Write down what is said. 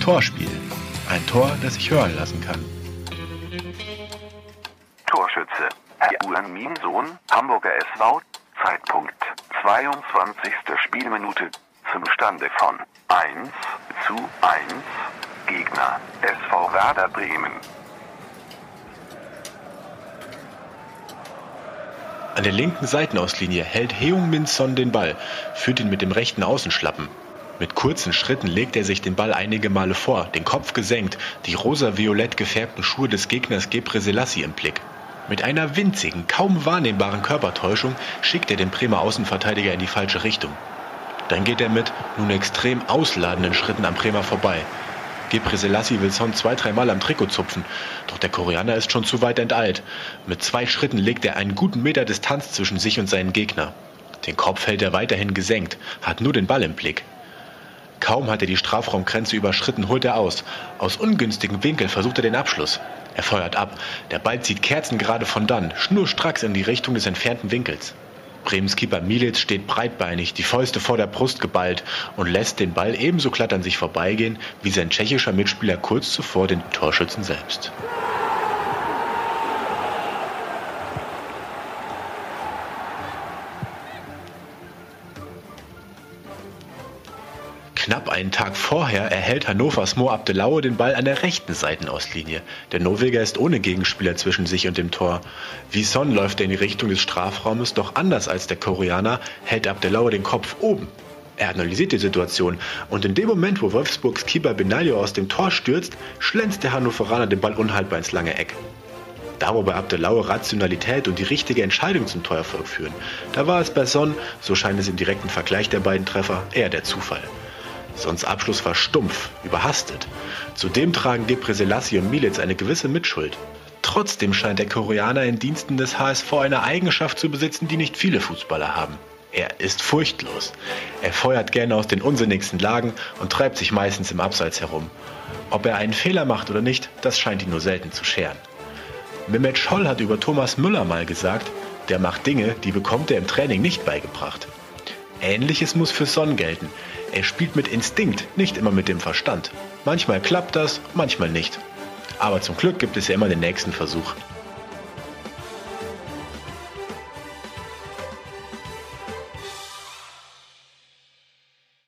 Torspiel. Ein Tor, das sich hören lassen kann. Torschütze. Ulan Minsohn, Hamburger SV, Zeitpunkt 22. Spielminute zum Stande von 1 zu 1. Gegner SV Werder Bremen. An der linken Seitenauslinie hält Heung Min Son den Ball, führt ihn mit dem rechten Außenschlappen. Mit kurzen Schritten legt er sich den Ball einige Male vor, den Kopf gesenkt, die rosa-violett gefärbten Schuhe des Gegners Gebre Selassie im Blick. Mit einer winzigen, kaum wahrnehmbaren Körpertäuschung schickt er den Bremer Außenverteidiger in die falsche Richtung. Dann geht er mit nun extrem ausladenden Schritten am Bremer vorbei. Gebre Selassie will Son zwei, dreimal am Trikot zupfen, doch der Koreaner ist schon zu weit enteilt. Mit zwei Schritten legt er einen guten Meter Distanz zwischen sich und seinen Gegner. Den Kopf hält er weiterhin gesenkt, hat nur den Ball im Blick. Kaum hat er die Strafraumgrenze überschritten, holt er aus. Aus ungünstigem Winkel versucht er den Abschluss. Er feuert ab. Der Ball zieht kerzengerade von dann, schnurstracks in die Richtung des entfernten Winkels. Bremens Keeper Militz steht breitbeinig, die Fäuste vor der Brust geballt und lässt den Ball ebenso glatt an sich vorbeigehen wie sein tschechischer Mitspieler kurz zuvor den Torschützen selbst. Knapp einen Tag vorher erhält Hannovers Mo Abdelaue den Ball an der rechten Seitenauslinie. Der Norweger ist ohne Gegenspieler zwischen sich und dem Tor. Wie Son läuft er in die Richtung des Strafraumes, doch anders als der Koreaner hält Abdelaue den Kopf oben. Er analysiert die Situation und in dem Moment, wo Wolfsburgs Keeper Benaglio aus dem Tor stürzt, schlänzt der Hannoveraner den Ball unhaltbar ins lange Eck. Da wo bei Abdelaue Rationalität und die richtige Entscheidung zum Torerfolg führen, da war es bei Son, so scheint es im direkten Vergleich der beiden Treffer, eher der Zufall. Sons Abschluss war stumpf, überhastet. Zudem tragen Debre Selassie und Militz eine gewisse Mitschuld. Trotzdem scheint der Koreaner in Diensten des HSV eine Eigenschaft zu besitzen, die nicht viele Fußballer haben. Er ist furchtlos. Er feuert gerne aus den unsinnigsten Lagen und treibt sich meistens im Abseits herum. Ob er einen Fehler macht oder nicht, das scheint ihn nur selten zu scheren. Mehmet Scholl hat über Thomas Müller mal gesagt, der macht Dinge, die bekommt er im Training nicht beigebracht. Ähnliches muss für Son gelten. Er spielt mit Instinkt, nicht immer mit dem Verstand. Manchmal klappt das, manchmal nicht. Aber zum Glück gibt es ja immer den nächsten Versuch.